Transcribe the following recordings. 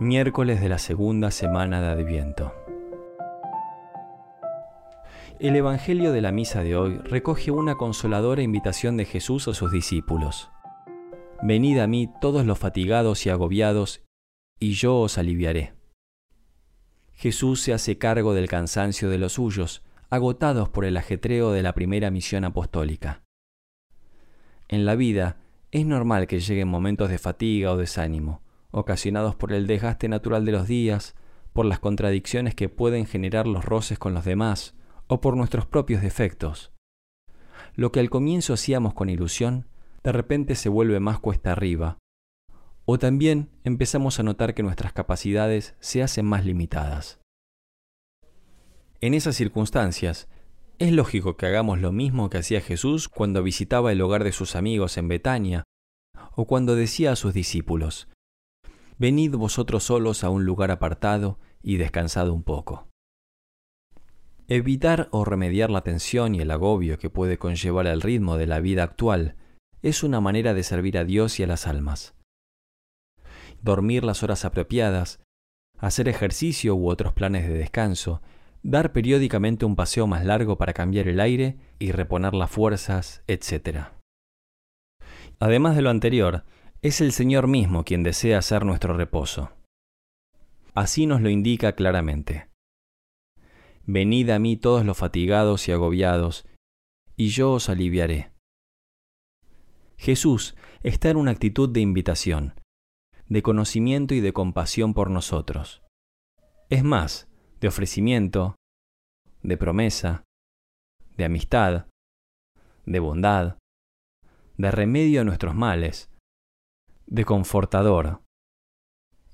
Miércoles de la segunda semana de Adviento. El Evangelio de la misa de hoy recoge una consoladora invitación de Jesús a sus discípulos. Venid a mí todos los fatigados y agobiados, y yo os aliviaré. Jesús se hace cargo del cansancio de los suyos, agotados por el ajetreo de la primera misión apostólica. En la vida es normal que lleguen momentos de fatiga o desánimo, ocasionados por el desgaste natural de los días, por las contradicciones que pueden generar los roces con los demás, o por nuestros propios defectos. Lo que al comienzo hacíamos con ilusión, de repente se vuelve más cuesta arriba, o también empezamos a notar que nuestras capacidades se hacen más limitadas. En esas circunstancias, es lógico que hagamos lo mismo que hacía Jesús cuando visitaba el hogar de sus amigos en Betania, o cuando decía a sus discípulos, Venid vosotros solos a un lugar apartado y descansad un poco. Evitar o remediar la tensión y el agobio que puede conllevar el ritmo de la vida actual es una manera de servir a Dios y a las almas. Dormir las horas apropiadas, hacer ejercicio u otros planes de descanso, dar periódicamente un paseo más largo para cambiar el aire y reponer las fuerzas, etc. Además de lo anterior, es el Señor mismo quien desea ser nuestro reposo. Así nos lo indica claramente. Venid a mí todos los fatigados y agobiados, y yo os aliviaré. Jesús está en una actitud de invitación, de conocimiento y de compasión por nosotros. Es más, de ofrecimiento, de promesa, de amistad, de bondad, de remedio a nuestros males, de confortador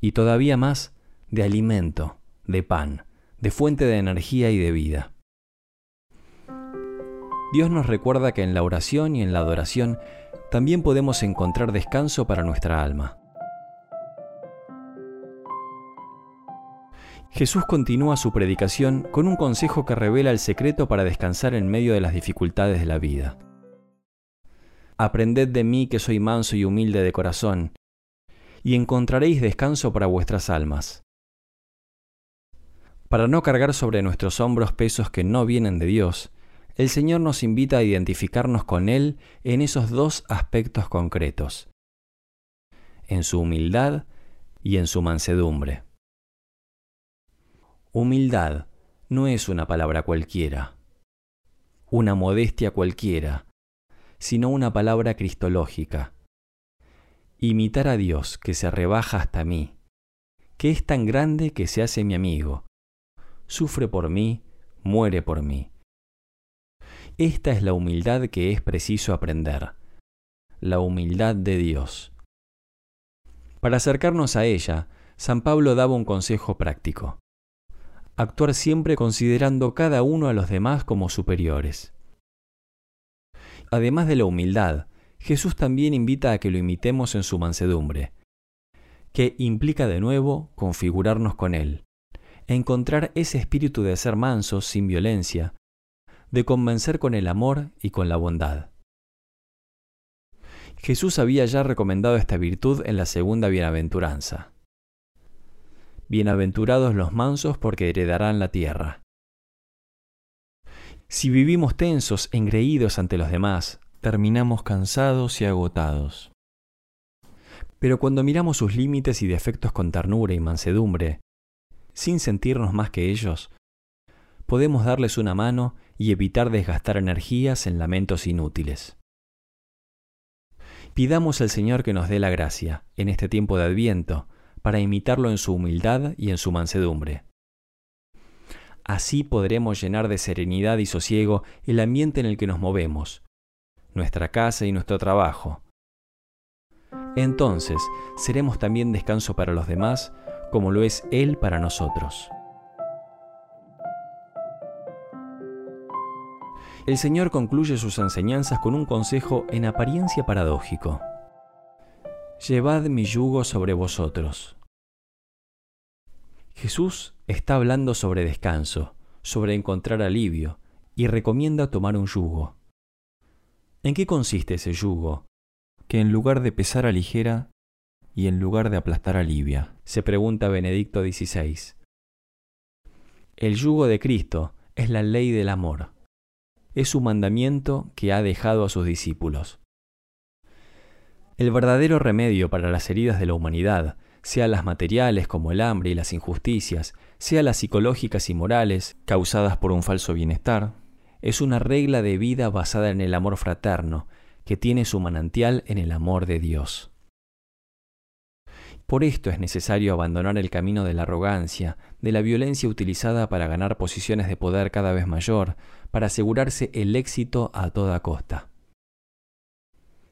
y todavía más de alimento, de pan, de fuente de energía y de vida. Dios nos recuerda que en la oración y en la adoración también podemos encontrar descanso para nuestra alma. Jesús continúa su predicación con un consejo que revela el secreto para descansar en medio de las dificultades de la vida. Aprended de mí que soy manso y humilde de corazón, y encontraréis descanso para vuestras almas. Para no cargar sobre nuestros hombros pesos que no vienen de Dios, el Señor nos invita a identificarnos con Él en esos dos aspectos concretos, en su humildad y en su mansedumbre. Humildad no es una palabra cualquiera, una modestia cualquiera, sino una palabra cristológica. Imitar a Dios que se rebaja hasta mí, que es tan grande que se hace mi amigo, sufre por mí, muere por mí. Esta es la humildad que es preciso aprender, la humildad de Dios. Para acercarnos a ella, San Pablo daba un consejo práctico. Actuar siempre considerando cada uno a los demás como superiores. Además de la humildad, Jesús también invita a que lo imitemos en su mansedumbre, que implica de nuevo configurarnos con Él, encontrar ese espíritu de ser mansos sin violencia, de convencer con el amor y con la bondad. Jesús había ya recomendado esta virtud en la segunda bienaventuranza. Bienaventurados los mansos porque heredarán la tierra. Si vivimos tensos, engreídos ante los demás, terminamos cansados y agotados. Pero cuando miramos sus límites y defectos con ternura y mansedumbre, sin sentirnos más que ellos, podemos darles una mano y evitar desgastar energías en lamentos inútiles. Pidamos al Señor que nos dé la gracia, en este tiempo de Adviento, para imitarlo en su humildad y en su mansedumbre. Así podremos llenar de serenidad y sosiego el ambiente en el que nos movemos, nuestra casa y nuestro trabajo. Entonces seremos también descanso para los demás, como lo es Él para nosotros. El Señor concluye sus enseñanzas con un consejo en apariencia paradójico. Llevad mi yugo sobre vosotros. Jesús está hablando sobre descanso, sobre encontrar alivio, y recomienda tomar un yugo. ¿En qué consiste ese yugo? Que en lugar de pesar a ligera, y en lugar de aplastar alivia? Se pregunta Benedicto XVI. El yugo de Cristo es la ley del amor. Es su mandamiento que ha dejado a sus discípulos. El verdadero remedio para las heridas de la humanidad, sea las materiales como el hambre y las injusticias, sea las psicológicas y morales causadas por un falso bienestar, es una regla de vida basada en el amor fraterno, que tiene su manantial en el amor de Dios. Por esto es necesario abandonar el camino de la arrogancia, de la violencia utilizada para ganar posiciones de poder cada vez mayor, para asegurarse el éxito a toda costa.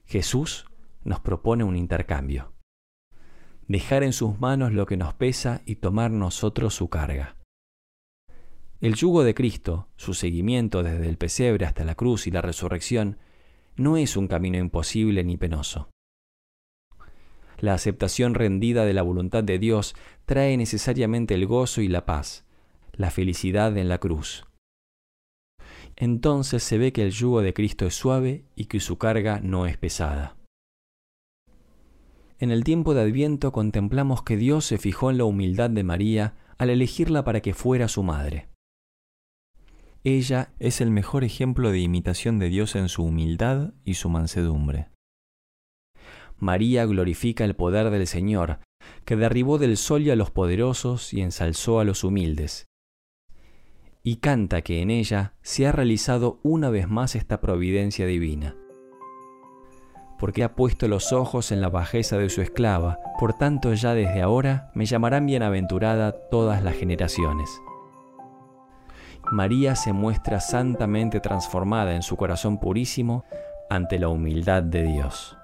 Jesús nos propone un intercambio. Dejar en sus manos lo que nos pesa y tomar nosotros su carga. El yugo de Cristo, su seguimiento desde el pesebre hasta la cruz y la resurrección, no es un camino imposible ni penoso. La aceptación rendida de la voluntad de Dios trae necesariamente el gozo y la paz, la felicidad en la cruz. Entonces se ve que el yugo de Cristo es suave y que su carga no es pesada. En el tiempo de Adviento contemplamos que Dios se fijó en la humildad de María al elegirla para que fuera su madre. Ella es el mejor ejemplo de imitación de Dios en su humildad y su mansedumbre. María glorifica el poder del Señor, que derribó del sol a los poderosos y ensalzó a los humildes. Y canta que en ella se ha realizado una vez más esta providencia divina. Porque ha puesto los ojos en la bajeza de su esclava, por tanto ya desde ahora me llamarán bienaventurada todas las generaciones. María se muestra santamente transformada en su corazón purísimo ante la humildad de Dios.